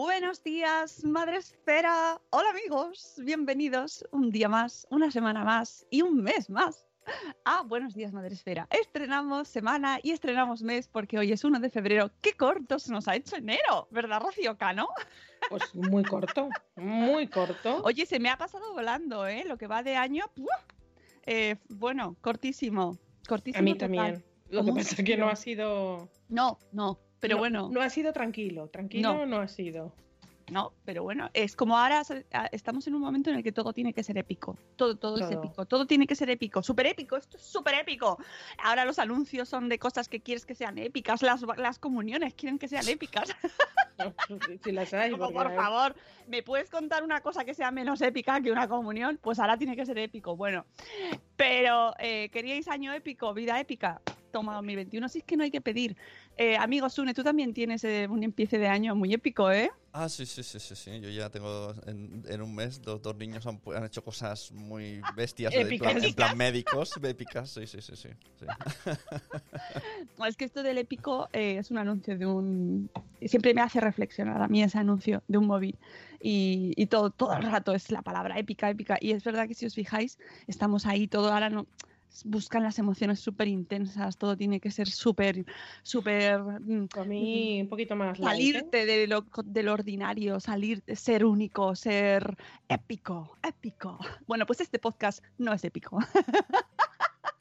Buenos días, Madre Esfera. Hola amigos, bienvenidos un día más, una semana más y un mes más. Ah, buenos días, Madre Esfera. Estrenamos semana y estrenamos mes porque hoy es 1 de febrero. ¡Qué corto se nos ha hecho enero! ¿Verdad, Rocío Cano? Pues muy corto, muy corto. Oye, se me ha pasado volando, ¿eh? Lo que va de año. Eh, bueno, cortísimo. cortísimo A mí total. también. Lo que ¿Cómo pasa es que no ha sido. No, no, pero no- bueno. No ha sido tranquilo. Tranquilo No. no, ha sido. No, pero bueno, es como ahora se- a- estamos en un momento en el que todo tiene que ser épico. Todo, todo, es épico. Todo tiene que ser épico. Súper épico. Esto es súper épico. Ahora los anuncios son de cosas que quieres que sean épicas. Las, las comuniones quieren que sean épicas. Si las hay. Como, por hay- favor, ¿me puedes contar una cosa que sea menos épica que una comunión? Pues ahora tiene que ser épico. Bueno, pero eh, ¿queríais año épico, vida épica? Toma 2021. Si es que no hay que pedir. Eh, amigo Sune, tú también tienes eh, un empiece de año muy épico, ¿eh? Ah, sí, sí, sí, sí, sí. Yo ya tengo en, en un mes dos, dos niños han, han hecho cosas muy bestias en plan, en plan médicos, épicas, sí, sí, sí, sí. sí. Es que esto del épico eh, es un anuncio de un... Siempre me hace reflexionar a mí ese anuncio de un móvil. Y, y todo, todo el rato es la palabra épica, épica. Y es verdad que si os fijáis, estamos ahí, todo ahora no... Buscan las emociones súper intensas, todo tiene que ser súper, súper... mm, A mí un poquito más. light, ¿eh? Salirte de lo, del ordinario, salir, ser único, ser épico, épico. Bueno, pues este podcast no es épico.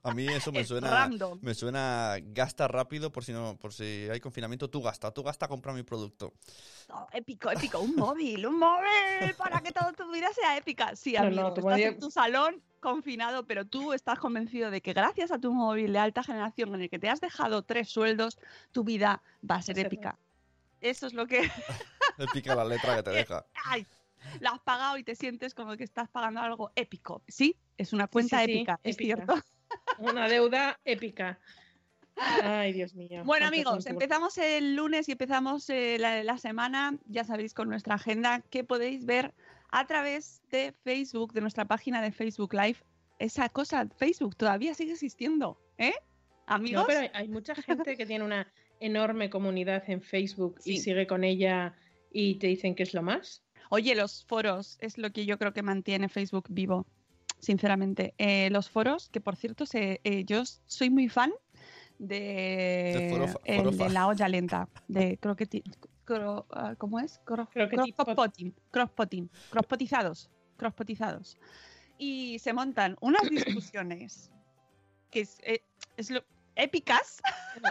A mí eso me Es suena, random. me suena gasta rápido por si no, por si hay confinamiento, tú gasta, tú gasta compra mi producto. No, épico, épico, un móvil, un móvil para que toda tu vida sea épica. Sí, No, no, amigo, tu estás en tu salón confinado, pero tú estás convencido de que gracias a tu móvil de alta generación en el que te has dejado tres sueldos, tu vida va a ser épica. Eso es lo que... Épica la letra que te deja. ¡Ay! La has pagado y te sientes como que estás pagando algo épico. Sí, es una cuenta sí, sí, épica, es épica. cierto. Una deuda épica. Ay, Dios mío. Bueno, amigos, empezamos el lunes y empezamos eh, la, la semana, ya sabéis, con nuestra agenda que podéis ver a través de Facebook, de nuestra página de Facebook Live. Esa cosa, Facebook, todavía sigue existiendo, ¿eh? Amigos, No, pero hay, hay mucha gente que tiene una enorme comunidad en Facebook Sí. y sigue con ella y te dicen que es lo más. oye, los foros es lo que yo creo que mantiene Facebook vivo, sinceramente. Eh, los foros, que por cierto, se, eh, yo soy muy fan de, el la olla lenta, de croqueti, cro- ah, ¿cómo es? Cro- Crosspotting, crosspotting. Y se montan unas discusiones que es, eh, es lo- épicas.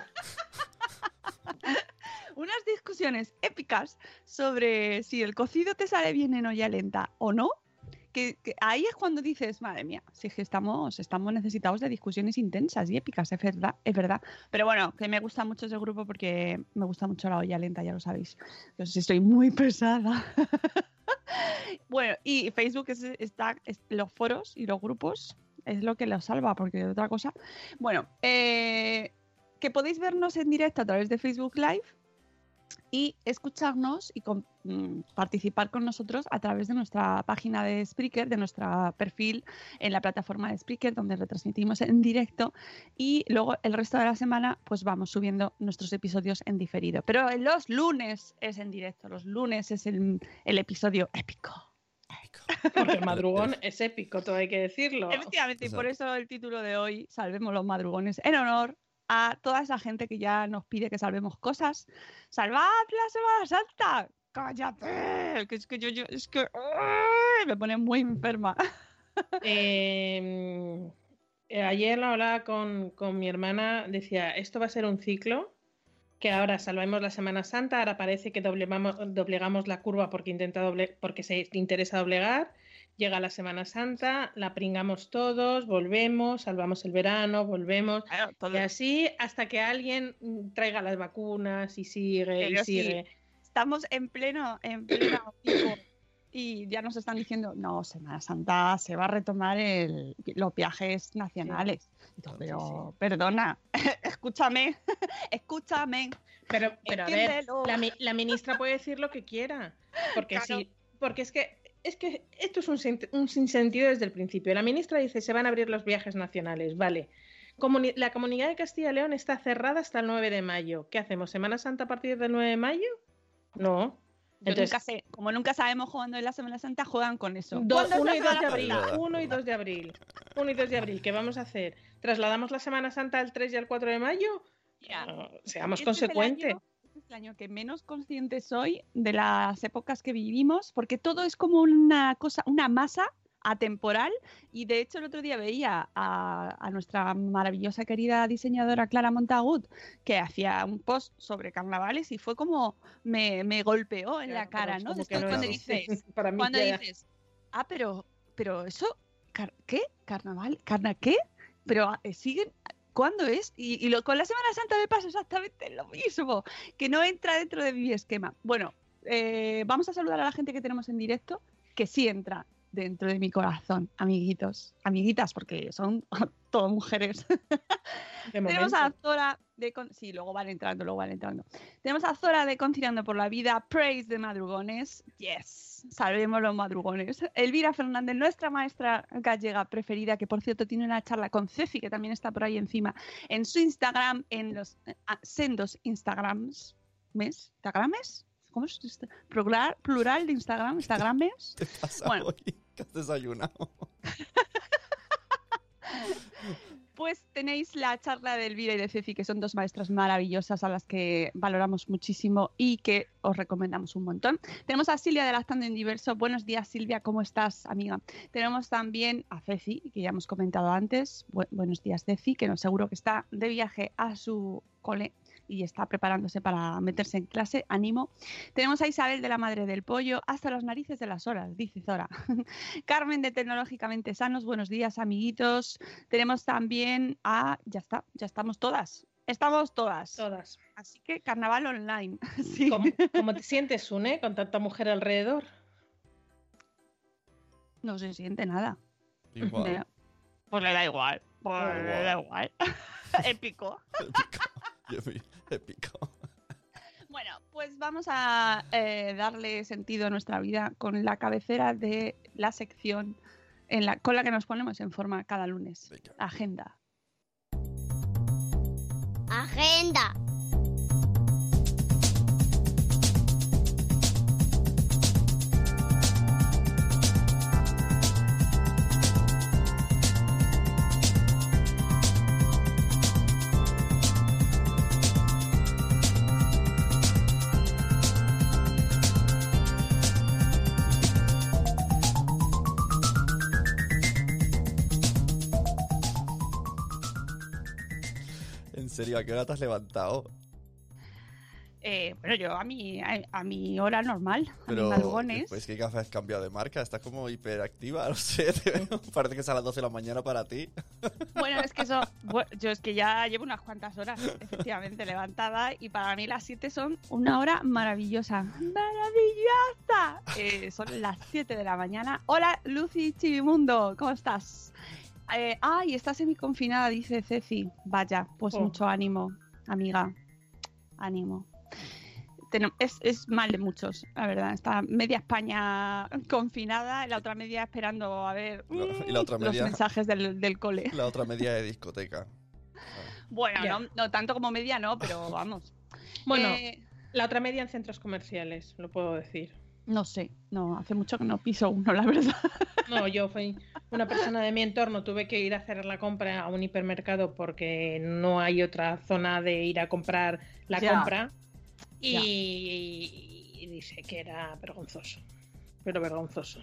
unas discusiones épicas sobre si el cocido te sale bien en olla lenta o no. Ahí es cuando dices, madre mía, si es que estamos, estamos necesitados de discusiones intensas y épicas, es verdad, es verdad. Pero bueno, que me gusta mucho ese grupo porque me gusta mucho la olla lenta, ya lo sabéis. Yo estoy muy pesada. bueno, y Facebook es, está, es- los foros y los grupos es lo que los salva, porque otra cosa. Bueno, eh, que podéis vernos en directo a través de Facebook Live y escucharnos y con- mm, participar con nosotros a través de nuestra página de Spreaker, de nuestro perfil en la plataforma de Spreaker, donde retransmitimos en directo y luego el resto de la semana pues vamos subiendo nuestros episodios en diferido. Pero los lunes es en directo, los lunes es el, el episodio épico. Porque el madrugón es épico, todo hay que decirlo. Efectivamente, y por eso el título de hoy, Salvemos los madrugones, en honor a toda esa gente que ya nos pide que salvemos cosas. ¡Salvad la Semana Santa! ¡Cállate! Que es que yo, yo- es que me pone muy enferma. Eh, eh, ayer lo hablaba con, con mi hermana, decía, esto va a ser un ciclo, que ahora salvamos la Semana Santa, ahora parece que doblegamos, doblegamos la curva porque, intenta doble, porque se interesa doblegar, llega la Semana Santa, la pringamos todos, volvemos, salvamos el verano, volvemos, Claro, todo- y así hasta que alguien traiga las vacunas y sigue, y sí. sigue. Estamos en pleno, en pleno y ya nos están diciendo, no, Semana Santa se va a retomar el- los viajes nacionales. Sí, Pero, perdona, escúchame, escúchame. Pero, pero a ver, la, mi- la ministra puede decir lo que quiera. Porque Claro. sí, porque es que es que esto es un, sin- un sinsentido desde el principio. La ministra dice se van a abrir los viajes nacionales, vale. Comuni- la comunidad de Castilla y León está cerrada hasta el 9 de mayo. ¿Qué hacemos? ¿Semana Santa a partir del 9 de mayo? No. Entonces- nunca sé, como nunca sabemos cuándo en la Semana Santa, juegan con eso. Do- ¿Cuándo es 1 la y 2 de abril. Santa? 1 y 2 de abril. 1 y 2 de abril. ¿Qué vamos a hacer? ¿Trasladamos la Semana Santa al 3 y al 4 de mayo? No, seamos Este consecuentes. Es el año que menos consciente soy de las épocas que vivimos, porque todo es como una cosa, una masa atemporal. Y de hecho, el otro día veía a, a nuestra maravillosa querida diseñadora Clara Montagut, que hacía un post sobre carnavales y fue como me, me golpeó en la cara, ¿no? como De que esto no cuando dices, Para mí cuando ya- dices, ah, pero, pero eso, ¿qué? ¿Carnaval? ¿Carna qué? Pero eh, siguen, ¿cuándo es? Y, y lo, con la Semana Santa me pasa exactamente lo mismo, que no entra dentro de mi esquema. Bueno, eh, vamos a saludar a la gente que tenemos en directo, que sí entra dentro de mi corazón, amiguitos, amiguitas, porque son todas mujeres. Tenemos a Zora de... Con... Sí, luego van entrando, luego van entrando. Tenemos a Zora de Conciliando por la Vida, Praise de Madrugones. Yes, salvemos los madrugones. Elvira Fernández, nuestra maestra gallega preferida, que por cierto tiene una charla con Ceci, que también está por ahí encima, en su Instagram, en los eh, ah, sendos Instagrams. ¿Mes? ¿Instagrames? ¿Cómo es? esto? Plural, plural de Instagram, Instagrames. ¿Qué pasa Bueno. hoy? ¿Qué has desayunado? Pues tenéis la charla de Elvira y de Ceci, que son dos maestras maravillosas a las que valoramos muchísimo y que os recomendamos un montón. Tenemos a Silvia de Lactando en Diverso. Buenos días, Silvia, ¿cómo estás, amiga? Tenemos también a Ceci, que ya hemos comentado antes. Bu- buenos días, Ceci, que nos seguro que está de viaje a su cole y está preparándose para meterse en clase. Ánimo. Tenemos a Isabel de la Madre del Pollo, hasta las narices de las horas, dice Zora. Carmen de Tecnológicamente Sanos, buenos días, amiguitos. Tenemos también a. Ya está, ya estamos todas. Estamos todas. Todas. Así que carnaval online. Sí. ¿Cómo, cómo te sientes, Sune, con tanta mujer alrededor? No se siente nada. Igual. Pues le da igual. Pues le da igual. Épico. Épico. Épico. Bueno, pues vamos a eh, darle sentido a nuestra vida con la cabecera de la sección en la, con la que nos ponemos en forma cada lunes. Venga. Agenda. Agenda. ¿A qué hora te has levantado? Eh, bueno, yo a mi, a, a mi hora normal, a Pero, mis madrugones. pues qué gafas has cambiado de marca, estás como hiperactiva, no sé, parece que es a las 12 de la mañana para ti. Bueno, es que eso, bueno, yo es que ya llevo unas cuantas horas, efectivamente, levantada y para mí las 7 son una hora maravillosa. ¡Maravillosa! Eh, son las 7 de la mañana. Hola, Lucy Chivimundo, ¿cómo estás? Eh, ay, estás semi-confinada, dice Ceci. Vaya, pues Oh. mucho ánimo, amiga. Ánimo. es, es mal de muchos, la verdad. Está media España confinada y la otra media esperando a ver y mm, la otra los mensajes del, del cole. La otra media de discoteca. Bueno, no, no tanto como media, no, pero vamos. Bueno, Eh, la otra media en centros comerciales, lo puedo decir. No sé, no, hace mucho que no piso uno, la verdad. No, yo fui una persona de mi entorno, tuve que ir a hacer la compra a un hipermercado porque no hay otra zona de ir a comprar la Ya. compra y, y dice que era vergonzoso, pero vergonzoso.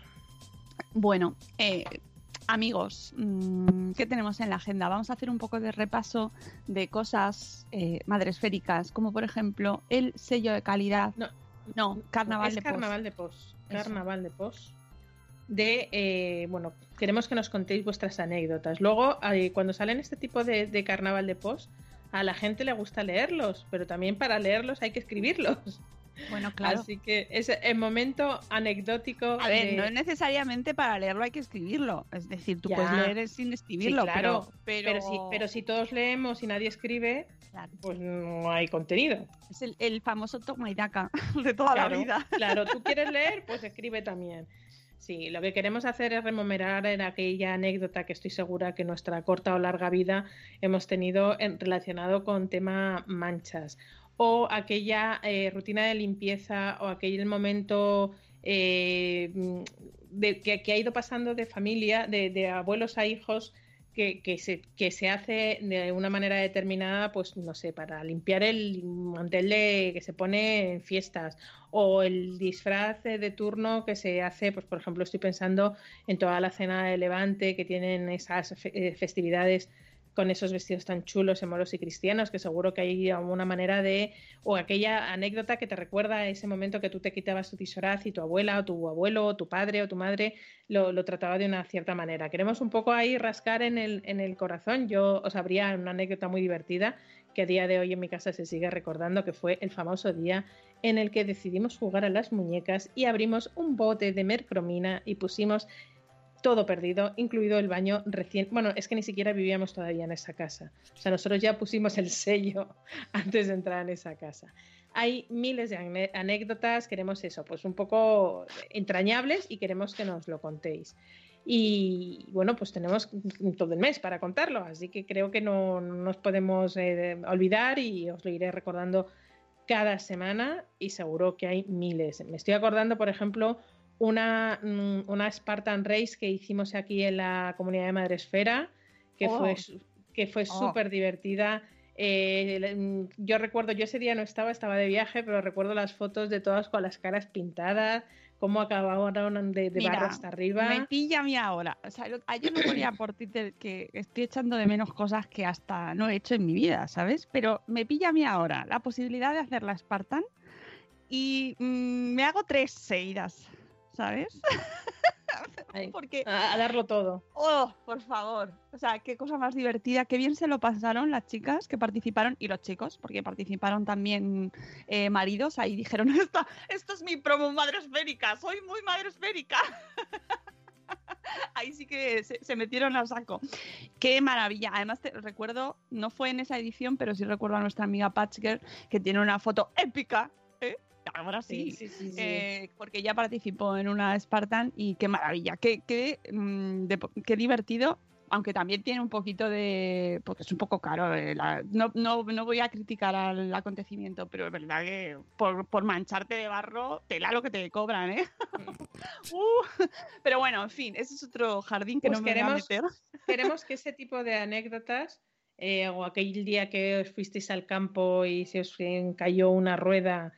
Bueno, eh, amigos, mm, ¿qué tenemos en la agenda? Vamos a hacer un poco de repaso de cosas eh, madresféricas, como por ejemplo el sello de calidad. No, No, carnaval es de Pos. carnaval de pos. Eso. Carnaval de pos. De, eh, bueno, queremos que nos contéis vuestras anécdotas. Luego, eh, cuando salen este tipo de, de carnaval de pos, a la gente le gusta leerlos, pero también para leerlos hay que escribirlos. Bueno, claro. Así que es el momento anecdótico. A ver, de- no es necesariamente para leerlo hay que escribirlo. Es decir, tú Ya. puedes leer sin escribirlo, Sí, claro, pero, pero... si, pero si todos leemos y nadie escribe, Claro. pues no hay contenido. es el, el famoso toma y daca de toda Claro, la vida. Claro, tú quieres leer, pues escribe también. Sí, lo que queremos hacer es rememorar en aquella anécdota que estoy segura que nuestra corta o larga vida hemos tenido en- relacionado con tema manchas o aquella eh, rutina de limpieza o aquel momento eh, mm, de- que, que ha ido pasando de familia, de, de abuelos a hijos, que, que se, que se hace de una manera determinada, pues no sé, para limpiar el mantel de, que se pone en fiestas o el disfraz de turno que se hace, pues por ejemplo estoy pensando en toda la cena de Levante que tienen esas eh, festividades con esos vestidos tan chulos, moros y cristianos, que seguro que hay alguna manera de, o aquella anécdota que te recuerda a ese momento que tú te quitabas tu disfraz y tu abuela o tu abuelo o tu padre o tu madre lo, lo trataba de una cierta manera. Queremos un poco ahí rascar en el, en el corazón. Yo os habría una anécdota muy divertida que a día de hoy en mi casa se sigue recordando, que fue el famoso día en el que decidimos jugar a las muñecas y abrimos un bote de mercromina y pusimos todo perdido, incluido el baño recién. Bueno, es que ni siquiera vivíamos todavía en esa casa. O sea, nosotros ya pusimos el sello antes de entrar en esa casa. Hay miles de anécdotas, queremos eso, pues un poco entrañables y queremos que nos lo contéis. Y bueno, pues tenemos todo el mes para contarlo, así que creo que no, no nos podemos eh, olvidar y os lo iré recordando cada semana y seguro que hay miles. Me estoy acordando, por ejemplo, una, mm, una Spartan Race que hicimos aquí en la comunidad de Madresfera, que Oh. fue, su- que fue Oh. súper divertida. Eh, mm, yo recuerdo, yo ese día no estaba, estaba de viaje, pero recuerdo las fotos de todas con las caras pintadas, cómo acabaron de, de Mira, barro hasta arriba. Me pilla a mí ahora. O sea, ayer no ponía por Twitter que estoy echando de menos cosas que hasta no he hecho en mi vida, ¿sabes? Pero me pilla a mí ahora la posibilidad de hacer la Spartan y mm, me hago tres seguidas, ¿sabes? Porque a, a darlo todo. Oh, por favor. O sea, qué cosa más divertida. Qué bien se lo pasaron las chicas que participaron y los chicos, porque participaron también eh, maridos. Ahí dijeron, esto, esto es mi promo madre esférica, soy muy madre esférica. Ahí sí que se, se metieron al saco. Qué maravilla. Además, te, recuerdo, no fue en esa edición, pero sí recuerdo a nuestra amiga Patch Girl, que tiene una foto épica. Ahora sí. sí, sí, sí. Eh, porque ella participó en una Spartan y qué maravilla, qué, qué, mm, de- qué divertido, aunque también tiene un poquito de... porque es un poco caro, eh, la- no, no, no voy a criticar al acontecimiento, pero es verdad que por, por mancharte de barro, tela lo que te cobran, ¿eh? Uh, pero bueno, en fin, ese es otro jardín que Pues no me queremos- voy a meter. Queremos que ese tipo de anécdotas, eh, o aquel día que os fuisteis al campo y se os cayó una rueda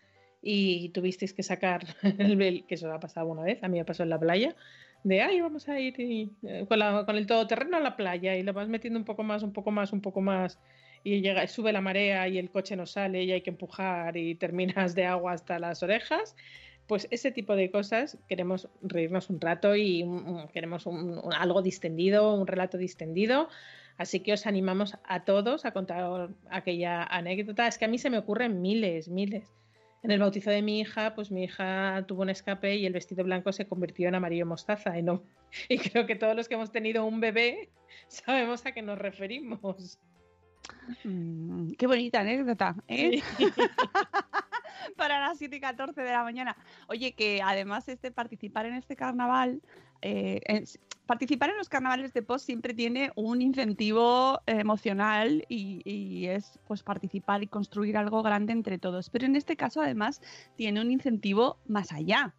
y tuvisteis que sacar el que eso ha pasado una vez, a mí me pasó en la playa, de ay, vamos a ir y, eh, con, la- con el todoterreno a la playa y lo vas metiendo un poco más, un poco más, un poco más y llega, sube la marea y el coche no sale y hay que empujar y terminas de agua hasta las orejas. Pues ese tipo de cosas queremos reírnos un rato y mm, queremos algo distendido, un relato distendido. Así que os animamos a todos a contar aquella anécdota. Es que a mí se me ocurren miles, miles. En el bautizo de mi hija, pues mi hija tuvo un escape y el vestido blanco se convirtió en amarillo mostaza. Y, no, y creo que todos los que hemos tenido un bebé sabemos a qué nos referimos. Mm, qué bonita anécdota, ¿eh? para las 7 y 14 de la mañana. Oye, que además este participar en este carnaval, eh, participar en los carnavales de post siempre tiene un incentivo eh, emocional y, es pues participar y construir algo grande entre todos. Pero en este caso además tiene un incentivo más allá.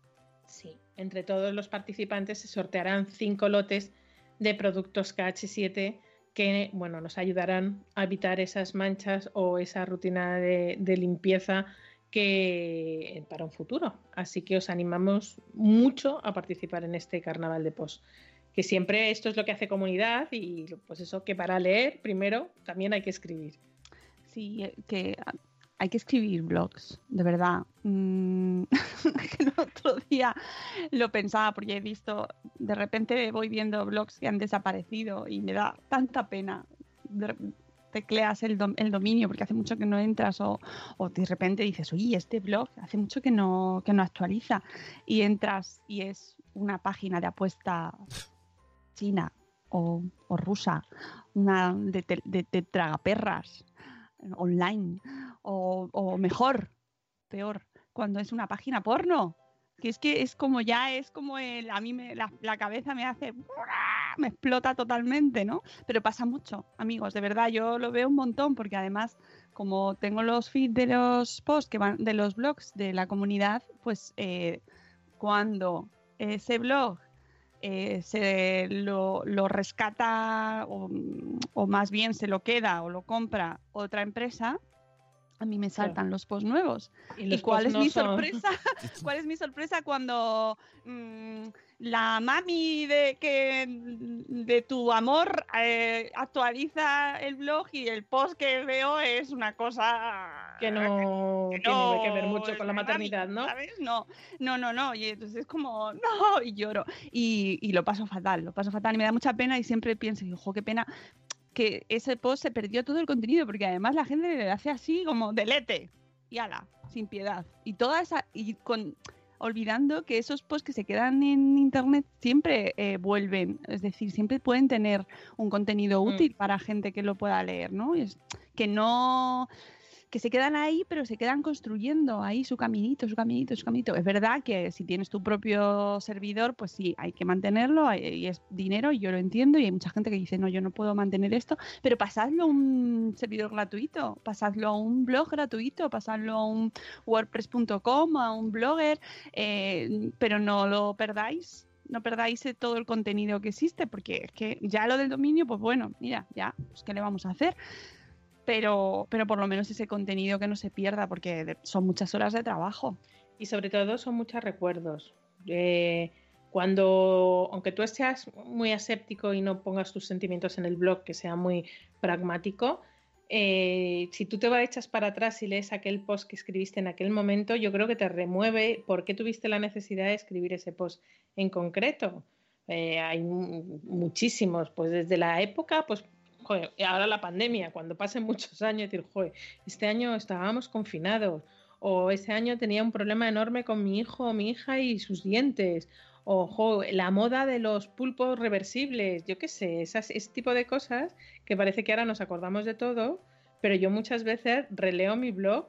Sí, entre todos los participantes se sortearán cinco lotes de productos KH7 que bueno, nos ayudarán a evitar esas manchas o esa rutina de limpieza para un futuro. Así que os animamos mucho a participar en este carnaval de post. Que siempre esto es lo que hace comunidad y pues eso que para leer primero también hay que escribir. Sí, que hay que escribir blogs, de verdad. Mm, el otro día lo pensaba porque he visto, de repente voy viendo blogs que han desaparecido y me da tanta pena. Tecleas el, dom- el dominio porque hace mucho que no entras o, o de repente dices, oye, este blog hace mucho que no, que no actualiza y entras y es una página de apuesta china o, o rusa, una de, de, tragaperras online o, o mejor, peor, cuando es una página porno. Que es que es como ya, es como el, a mí me, la cabeza me hace, me explota totalmente, ¿no? Pero pasa mucho, amigos, de verdad, yo lo veo un montón porque además, como tengo los feeds de los posts que van, de los blogs de la comunidad, pues eh, cuando ese blog eh, se lo, rescata o más bien se lo queda o lo compra otra empresa, a mí me saltan los posts nuevos. ¿Y, cuál es no mi son- sorpresa? ¿Cuál es mi sorpresa cuando mm, la mami de que de tu amor eh, actualiza el blog y el post que veo es una cosa Que no que tiene no que ver mucho con la maternidad, ¿no? ¿sabes? No, no, no, no. Y entonces es como, no, y lloro. Y, y lo paso fatal, lo paso fatal. Y me da mucha pena y siempre pienso, ojo, qué pena que ese post se perdió todo el contenido, porque además la gente le hace así como delete y ala, sin piedad. Y toda esa, y con olvidando que esos posts que se quedan en internet siempre eh, vuelven, es decir, siempre pueden tener un contenido Mm. útil para gente que lo pueda leer, ¿no? Es que no que se quedan ahí, pero se quedan construyendo ahí su caminito, su caminito, su caminito. Es verdad que si tienes tu propio servidor, pues sí, hay que mantenerlo y es dinero, y yo lo entiendo, y hay mucha gente que dice, no, yo no puedo mantener esto, pero pasadlo a un servidor gratuito, pasadlo a un blog gratuito, pasadlo a un wordpress.com, a un blogger, eh, pero no lo perdáis. No perdáis eh, todo el contenido que existe, porque es que ya lo del dominio, pues bueno, mira, ya, pues ¿qué le vamos a hacer? Pero, pero por lo menos ese contenido que no se pierda, porque son muchas horas de trabajo. Y sobre todo son muchos recuerdos. Eh, cuando, aunque tú seas muy aséptico y no pongas tus sentimientos en el blog, que sea muy pragmático, eh, si tú te vas echas para atrás y lees aquel post que escribiste en aquel momento, yo creo que te remueve por qué tuviste la necesidad de escribir ese post en concreto. Eh, hay mu- muchísimos, pues desde la época, pues joder, y ahora la pandemia, cuando pasen muchos años, decir, joder, este año estábamos confinados, o ese año tenía un problema enorme con mi hijo o mi hija y sus dientes, o jo, la moda de los pulpos reversibles, yo qué sé, esas, ese tipo de cosas que parece que ahora nos acordamos de todo, pero yo muchas veces releo mi blog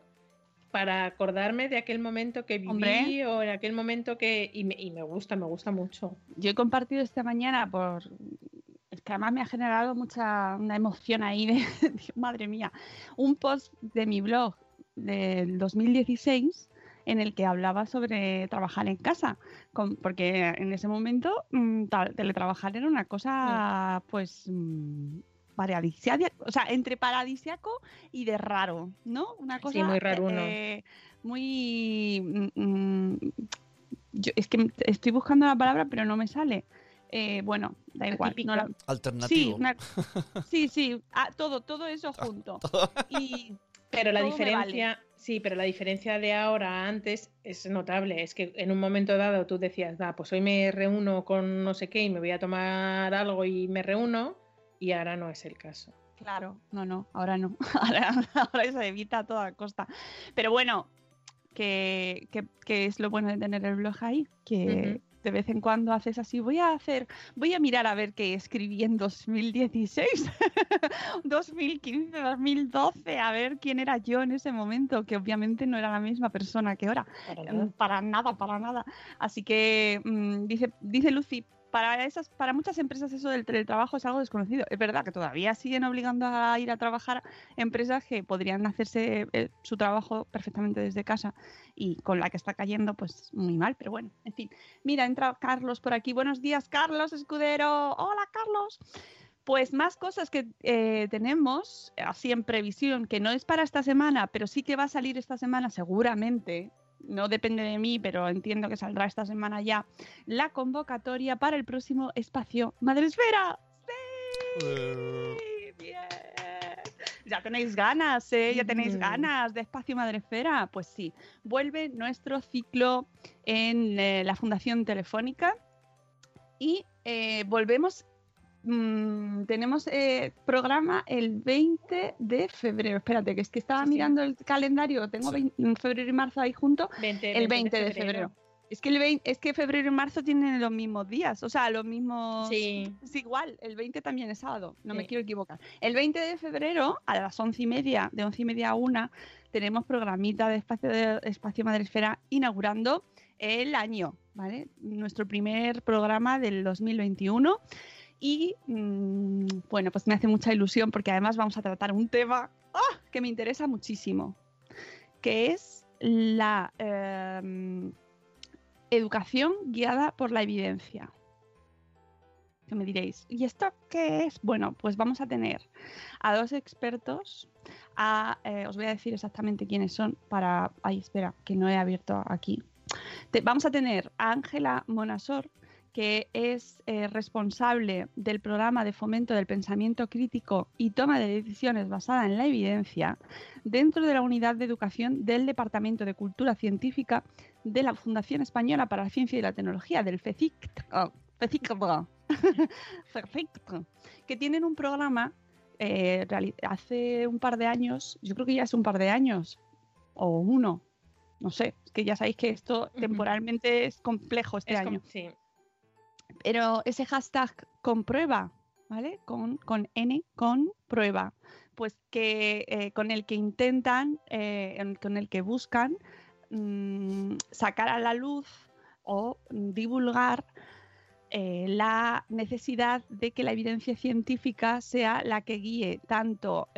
para acordarme de aquel momento que viví Hombre. o en aquel momento que... Y me, y me gusta, me gusta mucho. Yo he compartido esta mañana por... Que además me ha generado mucha una emoción ahí de, madre mía, un post de mi blog del 2016 en el que hablaba sobre trabajar en casa, con- porque en ese momento mm, teletrabajar era una cosa, pues, mm, paradisiaca, o sea, entre paradisiaco y de raro, ¿no? Una cosa muy raruno. eh, muy... mm, mm, yo- es que estoy buscando la palabra, pero no me sale. Eh, bueno, da igual. no la- Sí, Alternativo. una- sí, sí, ah, todo, todo eso junto. Y Pero la diferencia, sí, pero la diferencia de ahora a antes es notable. Es que en un momento dado tú decías, va, pues hoy me reúno con no sé qué y me voy a tomar algo y me reúno, y ahora no es el caso. Claro, no, no, ahora no. Ahora, ahora se evita a toda costa. Pero bueno, que, que- que es lo bueno de tener el blog ahí, que, de vez en cuando haces así, voy a hacer, voy a mirar a ver qué escribí en 2016, 2015, 2012, a ver quién era yo en ese momento, que obviamente no era la misma persona que ahora. Para nada, para nada. Así que mm, dice, dice Lucy, para esas, para muchas empresas eso del teletrabajo es algo desconocido. Es verdad que todavía siguen obligando a ir a trabajar empresas que podrían hacerse eh, su trabajo perfectamente desde casa y con la que está cayendo, pues muy mal, pero bueno, en fin. Mira, entra Carlos por aquí. Buenos días, Carlos Escudero. Hola, Carlos. Pues más cosas que eh, tenemos, así en previsión, que no es para esta semana, pero sí que va a salir esta semana seguramente, no depende de mí, pero entiendo que saldrá esta semana ya, la convocatoria para el próximo espacio Madresfera. ¡Sí! ¡Bien! Ya tenéis ganas, ¿eh? Ya tenéis ganas de espacio Madresfera. Pues sí, vuelve nuestro ciclo en eh, la Fundación Telefónica y eh, volvemos Mm, tenemos eh, programa el 20 de febrero. Espérate, que es que estaba mirando el calendario. Tengo febrero y marzo ahí junto. el 20 de febrero. Es que, el es que febrero y marzo tienen los mismos días, o sea, los mismos... Sí. Es igual, el 20 también es sábado, no me quiero equivocar. El 20 de febrero, a las once y media, de once y media a una, tenemos programita de Espacio, de Espacio Madresfera inaugurando el año, ¿vale? Nuestro primer programa del 2021. Y mm, bueno, pues me hace mucha ilusión porque además vamos a tratar un tema ¡ah! que me interesa muchísimo, que es la em, educación guiada por la evidencia. Que me diréis, ¿y esto qué es? Bueno, pues vamos a tener a dos expertos. Eh, os voy a decir exactamente quiénes son para... Ay, espera, que no he abierto aquí. vamos a tener a Ángela Monasor, que es eh, responsable del programa de fomento del pensamiento crítico y toma de decisiones basada en la evidencia dentro de la unidad de educación del Departamento de Cultura Científica de la Fundación Española para la Ciencia y la Tecnología, del FECIC, que tienen un programa eh, hace un par de años, yo creo que ya es un par de años, o uno, no sé, es que ya sabéis que esto temporalmente es complejo este año. Sí. Pero ese hashtag comprueba, ¿vale? Con, con N, con prueba, pues que eh, con el que intentan, eh, con el que buscan mm, sacar a la luz o divulgar eh, la necesidad de que la evidencia científica sea la que guíe tanto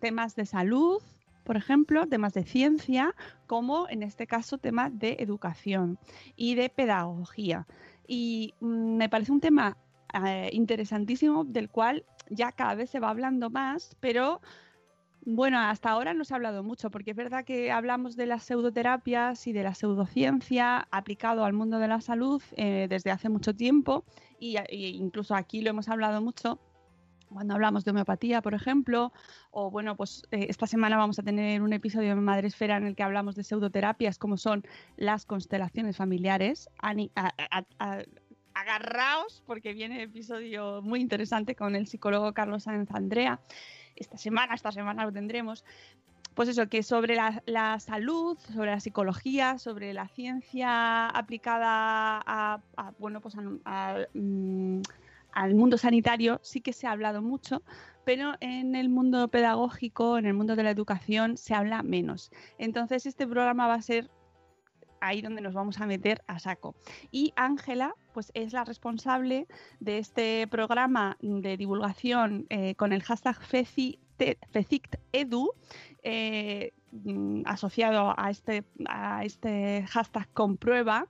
temas de salud, por ejemplo, temas de ciencia, como en este caso temas de educación y de pedagogía. Y mm, me parece un tema eh, interesantísimo del cual ya cada vez se va hablando más, pero bueno, hasta ahora no se ha hablado mucho, porque es verdad que hablamos de las pseudoterapias y de la pseudociencia aplicado al mundo de la salud eh, desde hace mucho tiempo, y, incluso aquí lo hemos hablado mucho cuando hablamos de homeopatía, por ejemplo, o bueno, pues eh, esta semana vamos a tener un episodio de Madre Esfera en el que hablamos de pseudoterapias, como son las constelaciones familiares. agarraos porque viene episodio muy interesante con el psicólogo Carlos Sáenz Andrea. Esta semana, esta semana lo tendremos. Pues eso, que sobre la, salud, sobre la psicología, sobre la ciencia aplicada a, bueno, pues a, mm, al mundo sanitario sí que se ha hablado mucho, pero en el mundo pedagógico, en el mundo de la educación, se habla menos. Entonces, este programa va a ser ahí donde nos vamos a meter a saco. Y Ángela, pues es la responsable de este programa de divulgación eh, con el hashtag FECICTEDU, eh, mm, asociado a este, a este hashtag comprueba.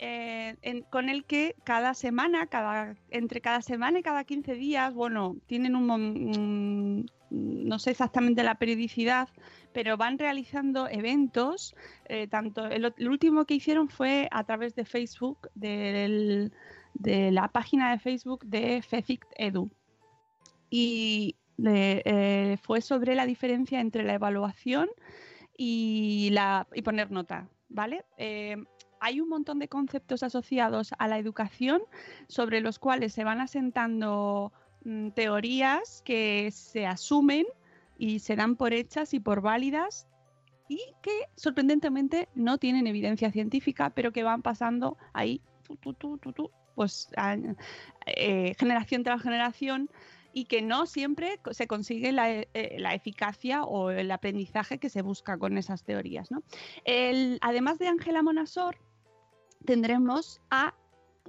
Eh, con el que cada semana, cada, entre cada semana y cada 15 días, bueno, tienen un, no sé exactamente la periodicidad, pero van realizando eventos. Eh, tanto el, último que hicieron fue a través de Facebook, de la página de Facebook de FECICT Edu. Y eh, fue sobre la diferencia entre la evaluación y, la, y poner nota, ¿vale? Hay un montón de conceptos asociados a la educación sobre los cuales se van asentando mm, teorías que se asumen y se dan por hechas y por válidas y que sorprendentemente no tienen evidencia científica, pero que van pasando ahí pues a- eh, generación tras generación y que no siempre se consigue la, eh, la eficacia o el aprendizaje que se busca con esas teorías. además de Ángela Monasor, tendremos a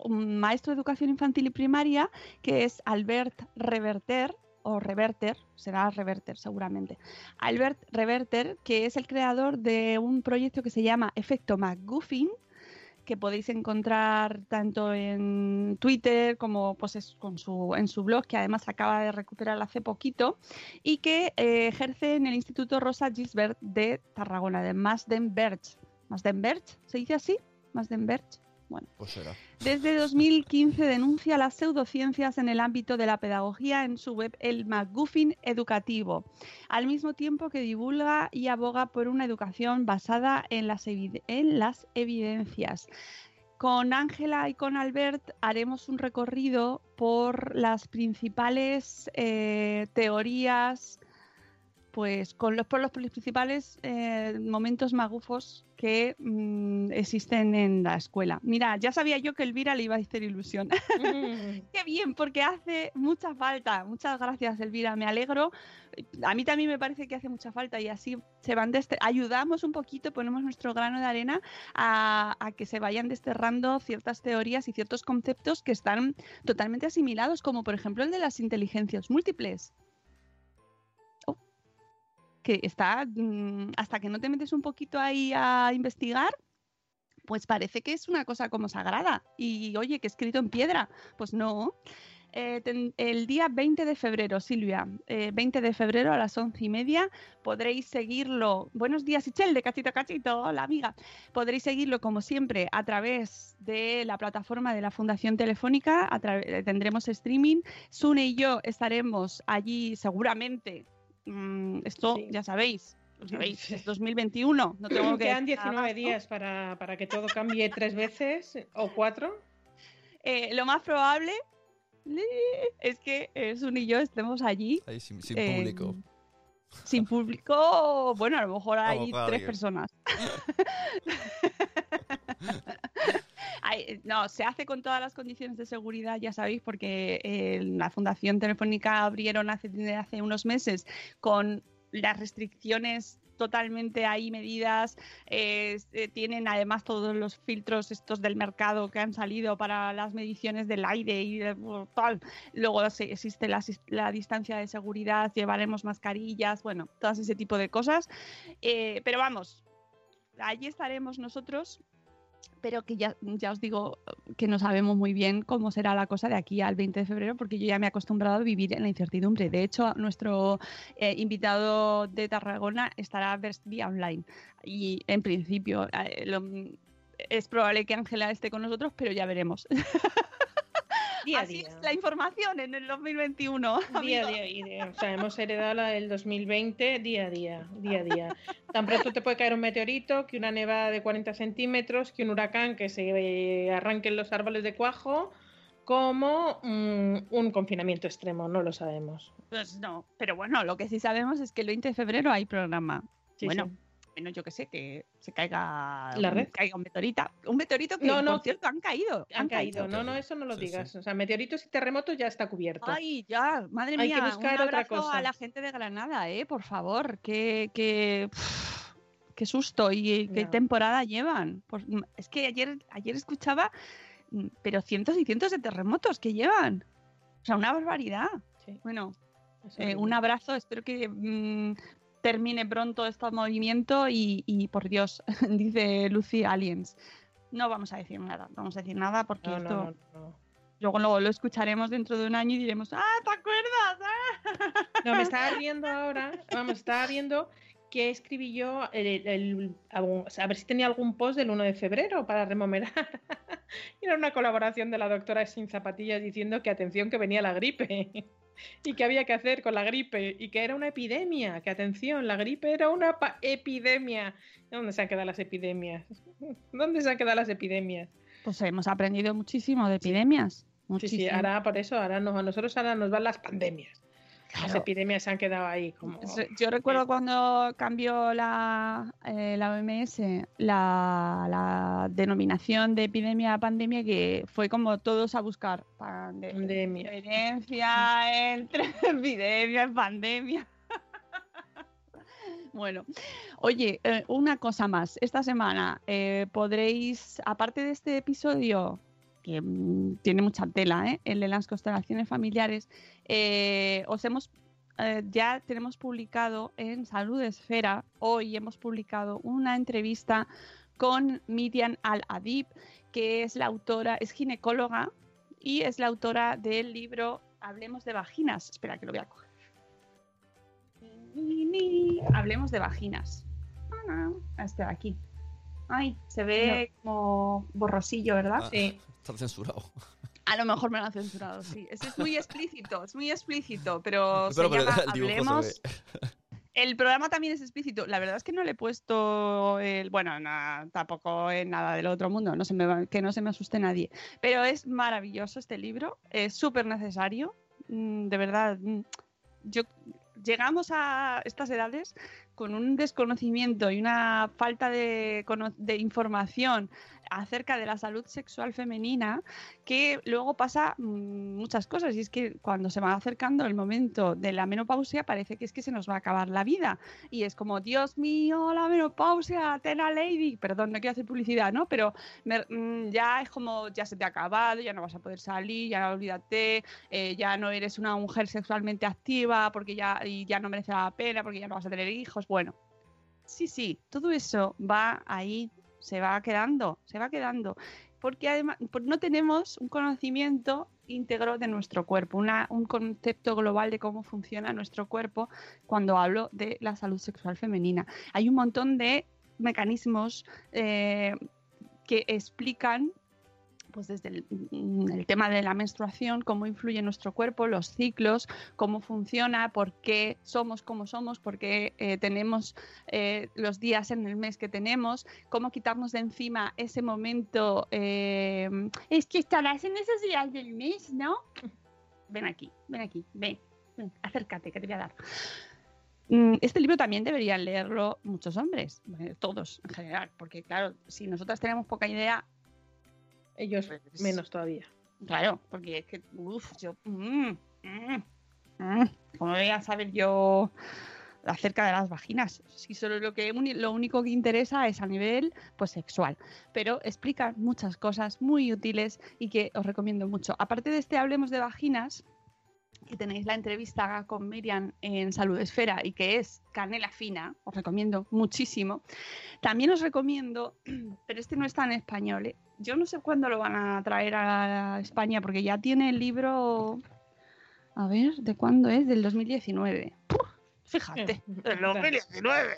un maestro de educación infantil y primaria que es Albert Reverter o Reverter, será Reverter seguramente. Albert Reverter, que es el creador de un proyecto que se llama Efecto McGuffin, que podéis encontrar tanto en Twitter como pues, es- con su, en su blog, que además acaba de recuperar hace poquito, y que eh, ejerce en el Instituto Rosa Gisbert de Tarragona, de Masdenberg. ¿Masdenberg? ¿Se dice así? ¿Masdenberg? Bueno. Pues será. Desde 2015 denuncia las pseudociencias en el ámbito de la pedagogía en su web El McGuffin Educativo, al mismo tiempo que divulga y aboga por una educación basada en las, en las evidencias. Con Ángela y con Albert haremos un recorrido por las principales eh, teorías, pues con los, por los principales eh, momentos magufos que mm, existen en la escuela. Mira, ya sabía yo que Elvira le iba a hacer ilusión. Qué bien, porque hace mucha falta. Muchas gracias, Elvira. Me alegro. A mí también me parece que hace mucha falta y así se van ayudamos un poquito, ponemos nuestro grano de arena a, a que se vayan desterrando ciertas teorías y ciertos conceptos que están totalmente asimilados, como por ejemplo el de las inteligencias múltiples. Que está, mm, hasta que no te metes un poquito ahí a investigar, pues parece que es una cosa como sagrada. Y oye, que escrito en piedra. Pues no. Eh, el día 20 de febrero, Silvia, eh, 20 de febrero a las once y media, podréis seguirlo. Buenos días, Ichel, de Cachito a Cachito, hola amiga. Podréis seguirlo, como siempre, a través de la plataforma de la Fundación Telefónica. a eh, tendremos streaming. Sune y yo estaremos allí seguramente. Mm, esto Sí. ya sabéis. Lo sabéis, es 2021. No tengo que Quedan decir nada 19 más, ¿no? días para, para que todo cambie tres veces o cuatro. Eh, lo más probable es que eh, Sun y yo estemos allí. Ahí sin, sin eh, público. Sin público, bueno, a lo mejor hay Vamos, tres alguien. personas. Ay, no, se hace con todas las condiciones de seguridad, ya sabéis, porque eh, la Fundación Telefónica abrieron hace, unos meses con las restricciones totalmente ahí medidas, eh, eh, tienen además todos los filtros estos del mercado que han salido para las mediciones del aire y de, tal. Luego existe la, la distancia de seguridad, llevaremos mascarillas, bueno, todo ese tipo de cosas. Eh, pero vamos, allí estaremos nosotros, pero que ya, ya os digo que no sabemos muy bien cómo será la cosa de aquí al 20 de febrero, porque yo ya me he acostumbrado a vivir en la incertidumbre. De hecho, nuestro eh, invitado de Tarragona estará vía online. Y en principio eh, lo- es probable que Ángela esté con nosotros, pero ya veremos. Día a Así día. es la información en el 2021. Día a día, o sea, hemos heredado la del 2020 día a día, día a día. Tan pronto te puede caer un meteorito, que una nevada de 40 centímetros, que un huracán que se eh, arranquen los árboles de cuajo, como mm, un confinamiento extremo, no lo sabemos. Pues no, pero bueno, lo que sí sabemos es que el 20 de febrero hay programa. Sí, bueno, sí. Menos yo que sé, que se caiga, La red. caiga un meteorito. Un meteorito que, No, no. por cierto, han caído. Han caído, no, no, eso no lo Sí, sí. digas. O sea, meteoritos y terremotos ya está cubierto. Ay, ya, madre Hay que mía, buscar un otra cosa. a la gente de Granada, eh, por favor, que, que qué susto y qué temporada llevan. Pues, es que ayer, ayer escuchaba, mm, pero cientos y cientos de terremotos que llevan. O sea, una barbaridad. Sí, Bueno, Eh, un abrazo, espero que mm, termine pronto este movimiento y, y, por Dios, dice Lucy Aliens. No vamos a decir nada, no vamos a decir nada porque No, esto no, no. luego lo, lo escucharemos dentro de un año y diremos, ah, ¿te acuerdas? Ah". No, me estaba riendo ahora, vamos, estaba viendo que escribí yo, el, el- a ver si tenía algún post del 1 de febrero para rememorar. Era una colaboración de la doctora Sin Zapatillas diciendo que atención que venía la gripe y que había que hacer con la gripe y que era una epidemia, que atención, la gripe era una epidemia. ¿Dónde se han quedado las epidemias? ¿Dónde se han quedado las epidemias? Pues hemos aprendido muchísimo de epidemias. Sí, sí, Muchísimo. ahora por eso, ahora nos, a nosotros ahora nos van las pandemias. Las epidemias se han quedado ahí. Como... Yo recuerdo cuando cambió la, eh, la OMS la, la denominación de epidemia a pandemia, que fue como todos a buscar pande- Pandemia. diferencia entre epidemia y pandemia. Bueno, oye, eh, una cosa más. Esta semana eh, podréis, aparte de este episodio, que mm, tiene mucha tela, ¿eh? el de las constelaciones familiares, eh, os hemos eh, ya tenemos publicado en Salud Esfera, hoy hemos publicado una entrevista con Miriam Al-Adib, que es la autora, es ginecóloga y es la autora del libro Hablemos de vaginas. Espera, que lo voy a coger. Ni, ni. Hablemos de vaginas. Ah, Este de aquí. Ay, se ve como borrosillo, ¿verdad? Ah, Sí. Está censurado. A lo mejor me lo han censurado, sí. Ese es muy explícito, es muy explícito, pero, Pero- se pero llama el Hablemos. El programa también es explícito. La verdad es que no le he puesto el. Bueno, na- tampoco es nada del otro mundo, no se me que no se me asuste nadie. Pero es maravilloso este libro, es súper necesario. mm, De verdad, mm, yo llegamos a estas edades con un desconocimiento y una falta de, de información acerca de la salud sexual femenina que luego pasa mm, muchas cosas. Y es que cuando se va acercando el momento de la menopausia parece que es que se nos va a acabar la vida. Y es como Dios mío la menopausia Atena Lady perdón no quiero hacer publicidad no pero mm, ya es como ya se te ha acabado ya no vas a poder salir ya olvídate eh, ya no eres una mujer sexualmente activa porque ya ya no merece la pena porque ya no vas a tener hijos bueno sí sí todo eso va ahí se va quedando se va quedando porque además no tenemos un conocimiento íntegro de nuestro cuerpo, una- un concepto global de cómo funciona nuestro cuerpo cuando hablo de la salud sexual femenina. Hay un montón de mecanismos eh, que explican pues desde el, mm, el tema de la menstruación, cómo influye nuestro cuerpo, los ciclos, cómo funciona, por qué somos como somos, por qué eh, tenemos eh, los días en el mes que tenemos, cómo quitarnos de encima ese momento. eh, es que estarás en esos días del mes, ¿no? Ven aquí, ven aquí, ven, ven, acércate, que te voy a dar. Mm, Este libro también deberían leerlo muchos hombres, todos en general, porque claro, si nosotras tenemos poca idea, Ellos Pues- menos todavía. Claro, porque es que, uff, yo. mm, mm, mm, ¿Cómo voy a saber yo acerca de las vaginas? Si solo lo que lo único que interesa es a nivel pues sexual. Pero explica muchas cosas muy útiles y que os recomiendo mucho. Aparte de este Hablemos de Vaginas, que tenéis la entrevista con Miriam en Salud Esfera y que es canela fina, os recomiendo muchísimo. También os recomiendo, pero este no está en español, ¿eh? yo no sé cuándo lo van a traer a España porque ya tiene el libro, a ver, ¿de cuándo es? Del 2019. ¡Puf! Fíjate, del claro. 2019.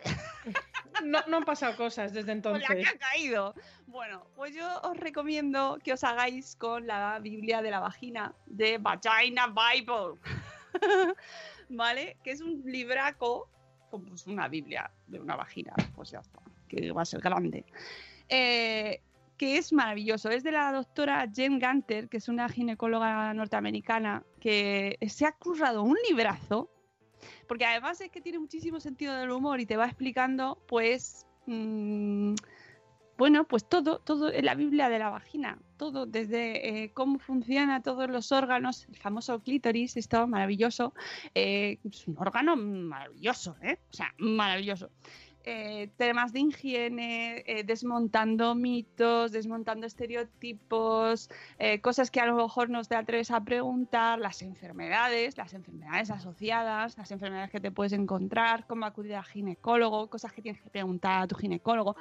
No, no han pasado cosas desde Con la entonces. que ha caído. Bueno, pues yo os recomiendo que os hagáis con la Biblia de la vagina de Vagina Bible. ¿Vale? Que es un libraco, como pues una Biblia de una vagina, pues ya está, que va a ser grande. Eh, que es maravilloso. Es de la doctora Jen Ganter, que es una ginecóloga norteamericana, que se ha currado un librazo, porque además es que tiene muchísimo sentido del humor y te va explicando, pues, mm, bueno, pues todo, todo en la Biblia de la vagina, todo, desde eh, cómo funciona todos los órganos, el famoso clítoris, esto maravilloso, eh, es un órgano maravilloso, ¿eh? O sea, maravilloso. Eh, temas de higiene, eh, desmontando mitos, desmontando estereotipos, eh, cosas que a lo mejor no te atreves a preguntar, las enfermedades, las enfermedades asociadas, las enfermedades que te puedes encontrar, cómo acudir al ginecólogo, cosas que tienes que preguntar a tu ginecólogo.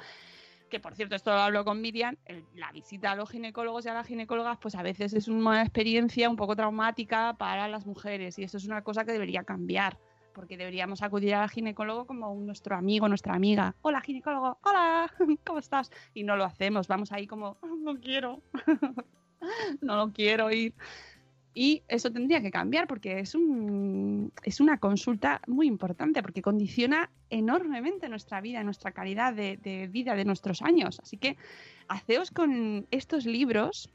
Que por cierto, esto lo hablo con Miriam, la visita a los ginecólogos y a las ginecólogas, pues a veces es una experiencia un poco traumática para las mujeres y eso es una cosa que debería cambiar porque deberíamos acudir al ginecólogo como nuestro amigo, nuestra amiga. Hola, ginecólogo, hola, ¿cómo estás? Y no lo hacemos, vamos ahí como, "Ah, no quiero, no lo quiero ir. Y eso tendría que cambiar porque es, un, es una consulta muy importante porque condiciona enormemente nuestra vida, nuestra calidad de, de vida de nuestros años. Así que haceos con estos libros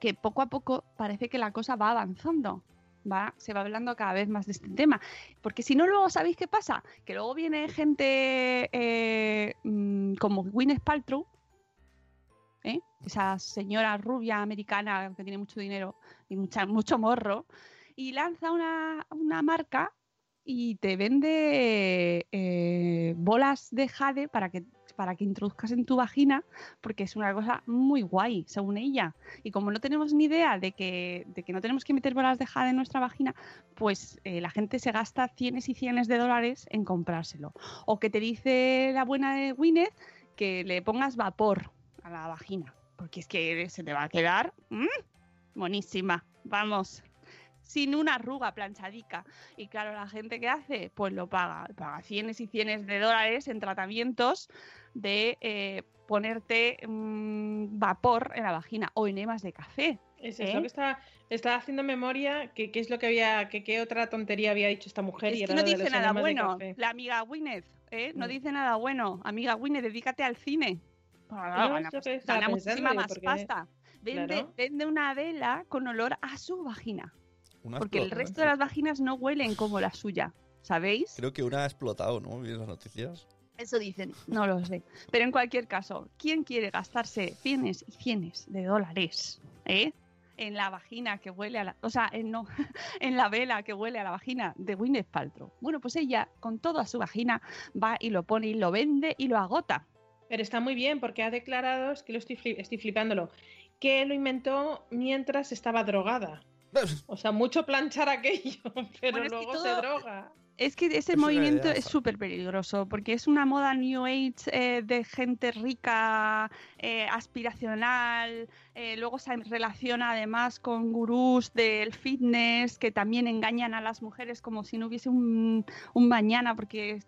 que poco a poco parece que la cosa va avanzando. Va, se va hablando cada vez más de este tema. Porque si no, luego sabéis qué pasa, que luego viene gente eh, mm, como Gwyneth Paltrow, ¿eh? esa señora rubia americana que tiene mucho dinero y mucho morro, y lanza una, una marca y te vende eh, bolas de jade para que para que introduzcas en tu vagina, porque es una cosa muy guay, según ella. Y como no tenemos ni idea de que, de que no tenemos que meter bolas de jade en nuestra vagina, pues eh, la gente se gasta cienes y cienes de dólares en comprárselo. O que te dice la buena de Gwyneth que le pongas vapor a la vagina, porque es que se te va a quedar ¡mm! buenísima. Vamos, sin una arruga planchadica. Y claro, la gente que hace, pues lo paga. Paga cienes y cienes de dólares en tratamientos de eh, ponerte mm, vapor en la vagina o enemas de café. Es ¿eh? eso que estaba, estaba haciendo memoria, que qué es lo que había, que qué otra tontería había dicho esta mujer. y Es que era no dice nada bueno. La amiga Gwyneth, ¿eh? No Mm. dice nada bueno. Amiga Gwyneth, dedícate al cine. No, gana, que muchísima más porque- pasta. Vende, Claro. vende una vela con olor a su vagina. Una Porque el resto de las vaginas no huelen como la suya. ¿Sabéis? Creo que una ha explotado, ¿no? Las noticias. Eso dicen, no lo sé. Pero en cualquier caso, ¿quién quiere gastarse cienes y cienes de dólares ¿eh? en la vagina que huele a la... O sea, en, no, en la vela que huele a la vagina de Gwyneth Paltrow? Bueno, pues ella con toda su vagina va y lo pone y lo vende y lo agota. Pero está muy bien porque ha declarado, es que lo estoy, fli- estoy flipándolo, que lo inventó mientras estaba drogada. O sea, mucho planchar aquello, pero Bueno, es que luego todo- se droga. Es que ese Es movimiento es súper peligroso porque es una moda New Age eh, de gente rica, eh, aspiracional, eh, luego se relaciona además con gurús del fitness que también engañan a las mujeres como si no hubiese un, un mañana porque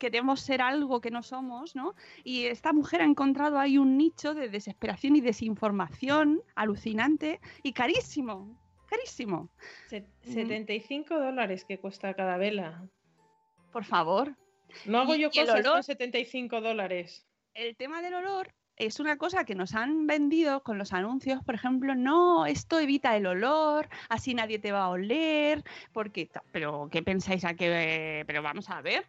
queremos ser algo que no somos, ¿no? Y esta mujer ha encontrado ahí un nicho de desesperación y desinformación alucinante y carísimo, carísimo. Se- Mm. 75 dólares que cuesta cada vela. Por favor, No hago Y- yo cosas olor. con 75 dólares. el tema del olor es una cosa que nos han vendido con los anuncios, por ejemplo, no, esto evita el olor, así nadie te va a oler, porque, pero ¿qué pensáis a que, pero vamos a ver,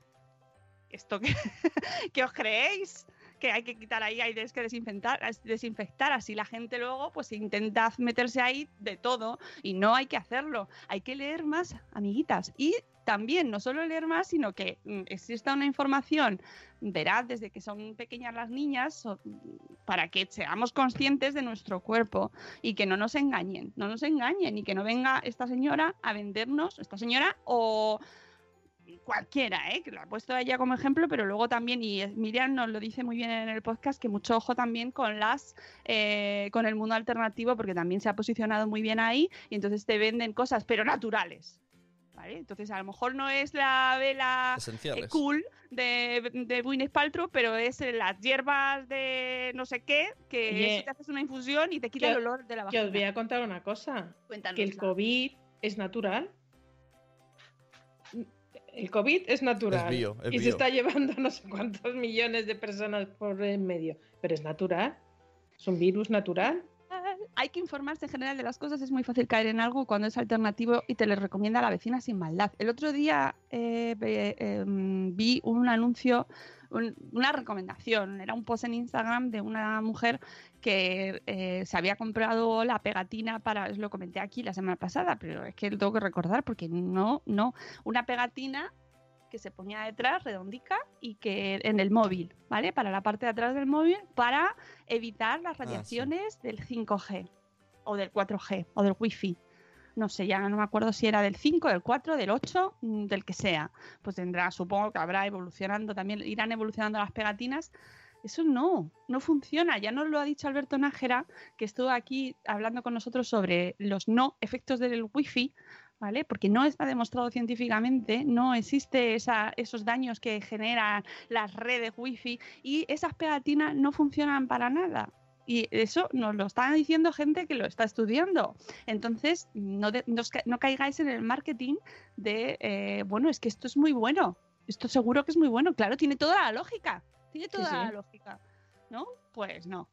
esto que, ¿qué os creéis? Que hay que quitar ahí, hay que desinfectar, desinfectar, así la gente luego pues intenta meterse ahí de todo y no hay que hacerlo, hay que leer más, amiguitas, y también no solo leer más, sino que mm, exista una información veraz desde que son pequeñas las niñas para que seamos conscientes de nuestro cuerpo y que no nos engañen, no nos engañen y que no venga esta señora a vendernos, esta señora o cualquiera, ¿eh? que lo ha puesto ella como ejemplo, pero luego también, y Miriam nos lo dice muy bien en el podcast, que mucho ojo también con las eh, con el mundo alternativo, porque también se ha posicionado muy bien ahí, y entonces te venden cosas, pero naturales. ¿Vale? Entonces, a lo mejor no es la vela eh, cool de, de Gwyneth Paltrow, pero es eh, las hierbas de no sé qué, que Oye, eso te haces una infusión y te quita que- el olor de la Que vagina. os voy a contar una cosa. Cuéntanos. Que el COVID es natural. El COVID es natural. Es bio, es y se está llevando no sé cuántos millones de personas por en medio. Pero es natural. Es un virus natural. Hay que informarse en general de las cosas, es muy fácil caer en algo cuando es alternativo y te lo recomienda la vecina sin maldad. El otro día eh, em, vi un anuncio, un- una recomendación, era un post en Instagram de una mujer que eh, se había comprado la pegatina para, os lo comenté aquí la semana pasada, pero es que lo tengo que recordar porque no, no, una pegatina que se ponía detrás, redondica, y que en el móvil, ¿vale? Para la parte de atrás del móvil, para evitar las sí. radiaciones del 5G o del 4G o del Wi-Fi. No sé, ya no me acuerdo si era del 5, del 4, del 8, mm, del que sea. Pues tendrá, supongo que habrá evolucionando también, irán evolucionando las pegatinas. Eso no, no funciona. Ya nos lo ha dicho Alberto Nájera, que estuvo aquí hablando con nosotros sobre los no efectos del Wi-Fi, ¿vale? Porque no está demostrado científicamente, no existe esa- esos daños que generan las redes Wi-Fi y esas pegatinas no funcionan para nada. Y eso nos lo está diciendo gente que lo está estudiando. Entonces, no, de- no no caigáis en el marketing de, eh, bueno, es que esto es muy bueno. Esto seguro que es muy bueno. Claro, tiene toda la lógica. Tiene toda sí. la lógica. ¿No? Pues no.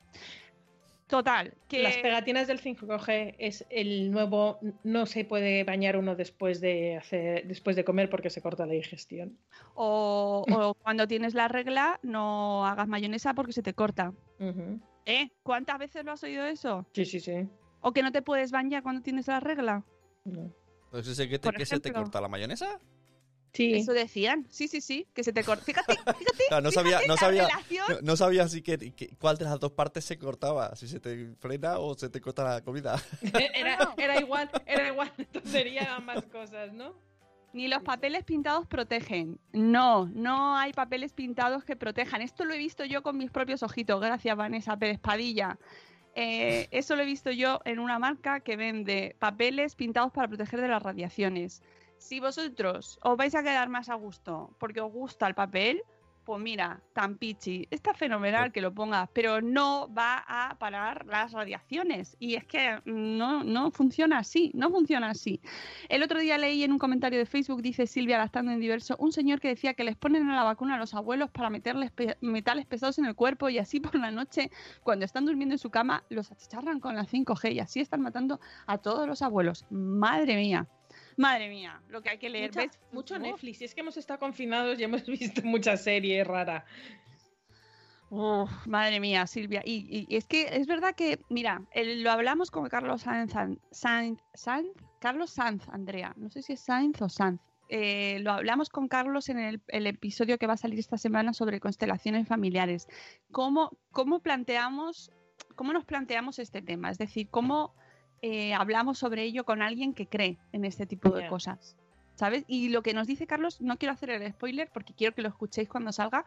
Total, que Las pegatinas del 5G es el nuevo. No se puede bañar uno después de hacer, después de comer porque se corta la digestión. o, o cuando tienes la regla no hagas mayonesa porque se te corta. ¿Eh? ¿Cuántas veces lo has oído eso? Sí, sí, sí. ¿O que no te puedes bañar cuando tienes la regla? No. Pues ese que, te, Por que se te corta la mayonesa. Sí. Eso decían. Sí, sí, sí, que se te corta. Fíjate, fíjate. Claro, no sabía, fíjate no la sabía, no, no sabía así que, que- cuál de las dos partes se cortaba, si se te frena o se te corta la comida. Era, era igual, era igual. Entonces serían ambas cosas, ¿no? Ni los papeles pintados protegen. No, no hay papeles pintados que protejan. Esto lo he visto yo con mis propios ojitos. Gracias, Vanessa Pérez Padilla. Eh, eso lo he visto yo en una marca que vende papeles pintados para proteger de las radiaciones. Si vosotros os vais a quedar más a gusto porque os gusta el papel, pues mira, tan pichi. Está fenomenal que lo pongas, pero no va a parar las radiaciones. Y es que no, no funciona así, no funciona así. El otro día leí en un comentario de Facebook, dice Silvia Lactando en Diverso, un señor que decía que les ponen a la vacuna a los abuelos para meterles pe- metales pesados en el cuerpo y así por la noche, cuando están durmiendo en su cama, los achicharran con la 5G y así están matando a todos los abuelos. Madre mía, madre mía, lo que hay que leer. Mucha- ¿ves? mucho Netflix. Y es que hemos estado confinados y hemos visto mucha serie rara. uf, madre mía, Silvia. Y, y es que es verdad que, mira, el- lo hablamos con Carlos Sanz, Sanz, Sanz- Carlos Sanz, Andrea. No sé si es Sainz o Sanz. Eh, lo hablamos con Carlos en el, el episodio que va a salir esta semana sobre constelaciones familiares. ¿Cómo, cómo planteamos, cómo nos planteamos este tema? Es decir, cómo eh, hablamos sobre ello con alguien que cree en este tipo de cosas. ¿Sabes? Y lo que nos dice Carlos, no quiero hacer el spoiler porque quiero que lo escuchéis cuando salga,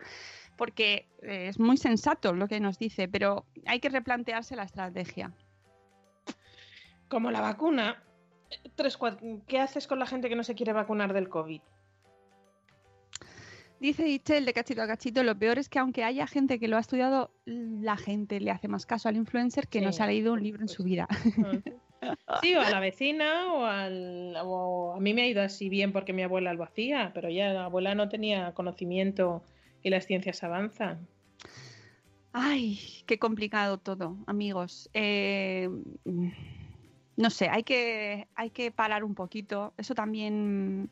porque eh, es muy sensato lo que nos dice, pero hay que replantearse la estrategia. Como la vacuna. Tres, ¿Qué haces con la gente que no se quiere vacunar del COVID? Dice Itzel de cachito a cachito, lo peor es que aunque haya gente que lo ha estudiado, la gente le hace más caso al influencer que no se ha leído un libro en su vida. Sí, o a la vecina, o, al, o a mí me ha ido así bien porque mi abuela lo hacía, pero ya la abuela no tenía conocimiento y las ciencias avanzan. Ay, qué complicado todo, amigos. Eh, no sé, hay que, hay que parar un poquito. Eso también.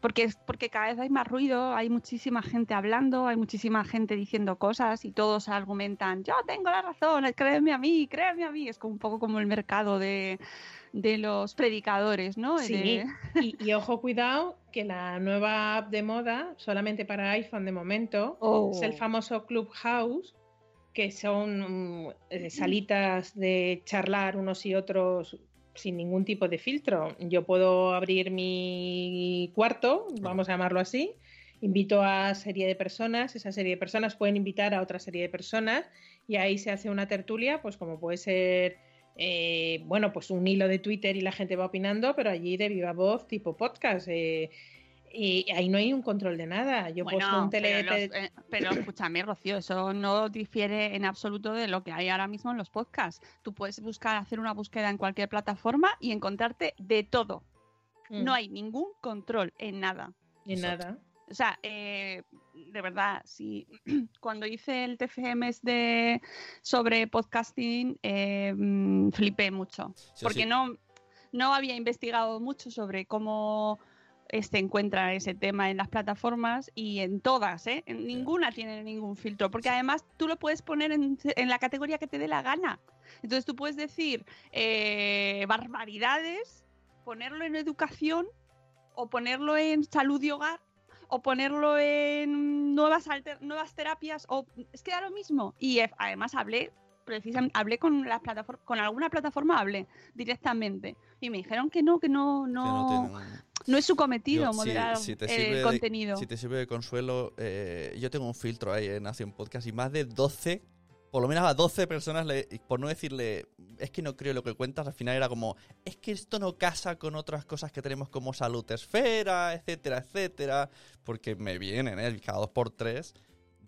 Porque, es- porque cada vez hay más ruido, hay muchísima gente hablando, hay muchísima gente diciendo cosas y todos argumentan, yo tengo la razón, créeme a mí, créeme a mí. Es como un poco como el mercado de, de los predicadores, ¿no? Sí, De- y, y ojo, cuidado, que la nueva app de moda, solamente para iPhone de momento, Oh. es el famoso Clubhouse, que son mm, eh, salitas de charlar unos y otros sin ningún tipo de filtro. Yo puedo abrir mi cuarto, vamos a llamarlo así, invito a serie de personas, esa serie de personas pueden invitar a otra serie de personas y ahí se hace una tertulia, pues como puede ser, eh, bueno, pues un hilo de Twitter y la gente va opinando, pero allí de viva voz, tipo podcast. eh, y ahí no hay un control de nada. Yo Bueno, pongo un tele, pero, los- te- eh, pero escúchame, Rocío, eso no difiere en absoluto de lo que hay ahora mismo en los podcasts. Tú puedes buscar, hacer una búsqueda en cualquier plataforma y encontrarte de todo. Mm, No hay ningún control en nada. Exacto. nada. O sea, eh, de verdad, si cuando hice el TFM de sobre podcasting eh, mm, flipé mucho, Sí, porque sí. no no había investigado mucho sobre cómo se encuentra ese tema en las plataformas y en todas, ¿eh? En ninguna tiene ningún filtro, porque además tú lo puedes poner en, en la categoría que te dé la gana. Entonces tú puedes decir eh, barbaridades, ponerlo en educación o ponerlo en salud y hogar o ponerlo en nuevas alter- nuevas terapias o es que da lo mismo y eh, además hablé precisamente hablé con la plataforma con alguna plataforma hablé directamente y me dijeron que no que no Que no es su cometido Yo, moderar si te el de- contenido Si te sirve de consuelo, eh, yo tengo un filtro ahí en Nación Podcast y más de 12, por lo menos a 12 personas, le- por no decirle, es que no creo lo que cuentas, al final era como, es que esto no casa con otras cosas que tenemos como salud esfera, etcétera, etcétera, porque me vienen, ¿eh? Cada dos por tres.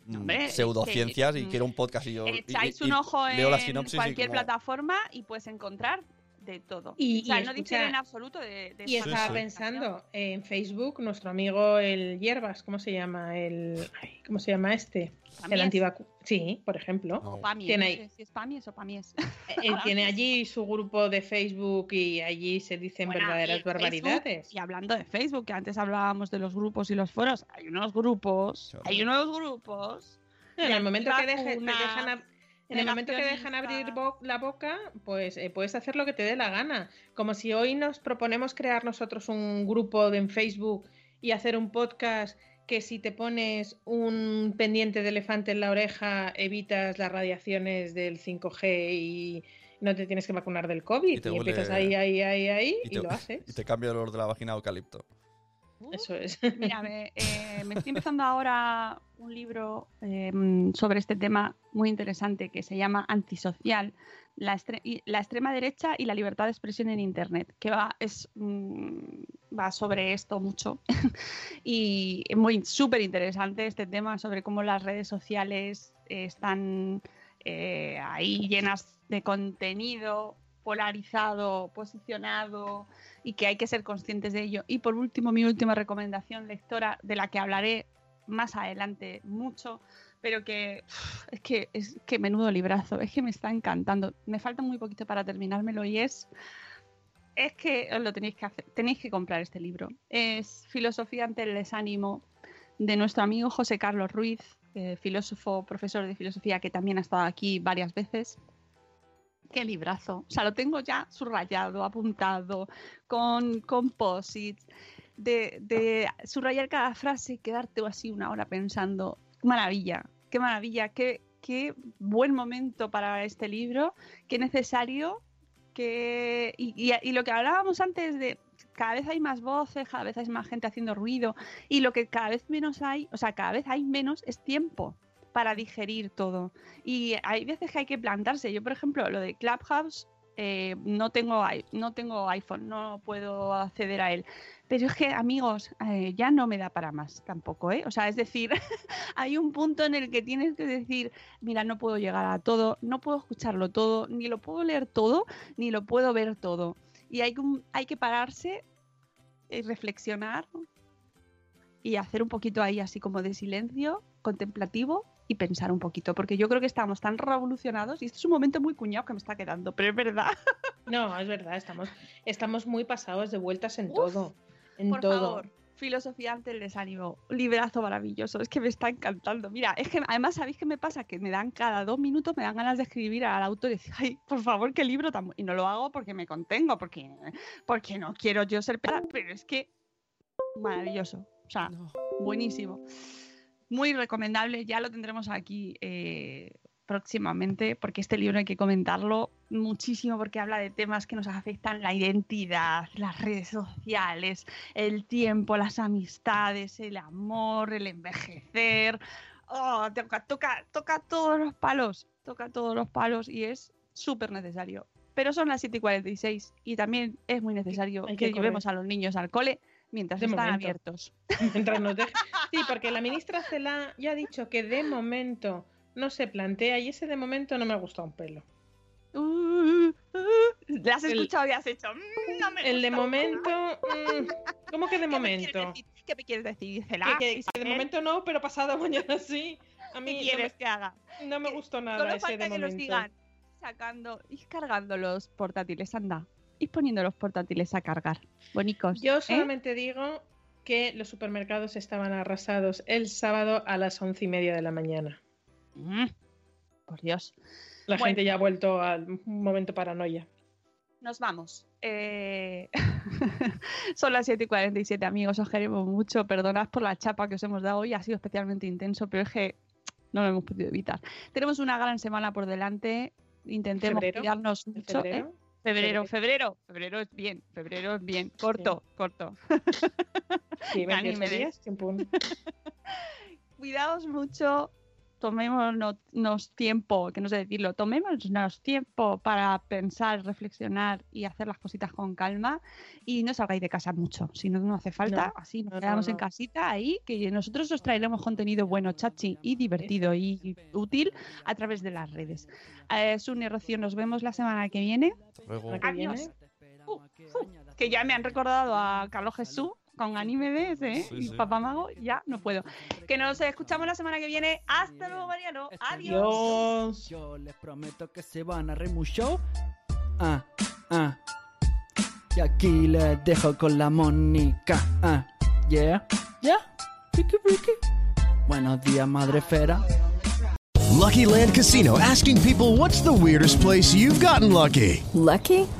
Mm, es pseudociencias que, y quiero un podcast y yo y- echáis y- un y ojo leo la en y cualquier como- plataforma y puedes encontrar de todo. Y- o sea, y no escucha, difiere en absoluto de, de Y esta estaba sí. pensando en Facebook, nuestro amigo el Hierbas, ¿cómo se llama? El, ay, ¿Cómo se llama este? Pamies. El antivacu. Sí, por ejemplo. No. O pamies, Tiene no ahí- sé si es pamies o pamies. Él tiene allí su grupo de Facebook y allí se dicen Bueno, y verdaderas Facebook, barbaridades. Y hablando de Facebook, que antes hablábamos de los grupos y los foros, hay unos grupos, hay unos grupos. En el momento que, deje- dejan ab- en el momento que dejan abrir bo- la boca, pues eh, puedes hacer lo que te dé la gana. Como si hoy nos proponemos crear nosotros un grupo de, en Facebook y hacer un podcast que si te pones un pendiente de elefante en la oreja evitas las radiaciones del 5G y no te tienes que vacunar del COVID. Y Y, te huele- empiezas ahí, ahí, ahí, ahí y, Y te, lo haces. y te cambia el olor de la vagina a eucalipto. Eso es. Mira, me, eh, me estoy empezando ahora un libro eh, sobre este tema muy interesante que se llama Antisocial, la, la extrema derecha y la libertad de expresión en Internet, que va, es, mm, va sobre esto mucho. y es muy súper interesante este tema sobre cómo las redes sociales eh, están ahí llenas de contenido polarizado, posicionado y que hay que ser conscientes de ello. Y por último, mi última recomendación lectora, de la que hablaré más adelante mucho, pero que es que es que menudo librazo, es que me está encantando. Me falta muy poquito para terminármelo y es es que os lo tenéis que hacer, tenéis que comprar este libro. Es Filosofía ante el desánimo de nuestro amigo José Carlos Ruiz, eh, filósofo, profesor de filosofía que también ha estado aquí varias veces. Qué librazo. O sea, lo tengo ya subrayado, apuntado, con composites, de, de subrayar cada frase y quedarte así una hora pensando. Maravilla, qué maravilla, qué, qué buen momento para este libro, qué necesario, que y, y- y lo que hablábamos antes de cada vez hay más voces, cada vez hay más gente haciendo ruido y lo que cada vez menos hay, o sea, cada vez hay menos es tiempo para digerir todo. Y hay veces que hay que plantarse. Yo, por ejemplo, lo de Clubhouse, eh, no, tengo, no tengo iPhone, no puedo acceder a él. Pero es que, amigos, eh, ya no me da para más tampoco, ¿eh? O sea, es decir, hay un punto en el que tienes que decir, mira, no puedo llegar a todo, no puedo escucharlo todo, ni lo puedo leer todo, ni lo puedo ver todo. Y hay que, hay que pararse y reflexionar y hacer un poquito ahí así como de silencio contemplativo y pensar un poquito, porque yo creo que estamos tan revolucionados y este es un momento muy cuñado que me está quedando, pero es verdad. No, es verdad, estamos, estamos muy pasados de vueltas en Uf, todo. En Por todo. favor, filosofía ante el desánimo, librazo maravilloso, es que me está encantando. Mira, es que además, ¿sabéis qué me pasa? Que me dan cada dos minutos, me dan ganas de escribir al autor y decir, ay, por favor, qué libro tan... bu-". Y no lo hago porque me contengo, porque, porque no quiero yo ser pero es que maravilloso, o sea, buenísimo. Muy recomendable, ya lo tendremos aquí eh, próximamente, porque este libro hay que comentarlo muchísimo porque habla de temas que nos afectan la identidad, las redes sociales, el tiempo, las amistades, el amor, el envejecer. Oh, toca, toca, toca todos los palos, toca todos los palos y es súper necesario. Pero son las 7 y 46 y también es muy necesario Hay que, que llevemos a los niños al cole mientras De están momento. abiertos. Mientras nos deje- Sí, porque la ministra Cela ya ha dicho que de momento no se plantea y ese de momento no me ha gustado un pelo. Uh, uh, ¿La has El- escuchado y has hecho? "Mm, no me El de gusta". momento... mm, ¿Cómo que de ¿Qué me momento? decir? ¿Qué me quieres decir? Cela? que- que de momento no, pero pasado mañana sí. A ¿Qué mí no quieres que haga? me, no me gustó nada Solo ese falta de que los momento. sacando y cargando los portátiles, anda. Y poniendo los portátiles a cargar. Bonicos. Yo ¿eh? solamente digo que los supermercados estaban arrasados el sábado a las once y media de la mañana. Mm, Por Dios. La Bueno. gente ya ha vuelto al momento paranoia. Nos vamos. Eh, Son las 7 y 47, amigos. Os queremos mucho. Perdonad por la chapa que os hemos dado hoy. Ha sido especialmente intenso, pero es que no lo hemos podido evitar. Tenemos una gran semana por delante. Intentemos cuidarnos ¿En mucho. ¿eh? Febrero? Febrero, febrero, es bien, febrero es bien, corto, corto. Sí, Ya ni 28 me des. días. Cuidaos mucho, tomémonos tiempo, que no sé decirlo, tomémonos tiempo para pensar, reflexionar y hacer las cositas con calma y no salgáis de casa mucho, si no, no hace falta, No, así nos no, no, quedamos en casita ahí, que nosotros os traeremos contenido bueno, chachi y divertido y útil a través de las redes. Eh, Sune Rocío, nos vemos la semana que viene. Luego. ¿La que Adiós. Uh, uh, que ya me han recordado a Carlos Jesús con anime de ese, ¿eh? Sí, y sí. Papá Mago, ya no puedo. Que nos escuchamos la semana que viene. Hasta luego, Mariano. Adiós. Yo les prometo que se van a reír mucho. Ah, ah. Y aquí les dejo con la Mónica. Ah, yeah, yeah. Ricky, Ricky. Buenos días, madre fera. Lucky Land Casino asking people what's the weirdest place you've gotten lucky? Lucky?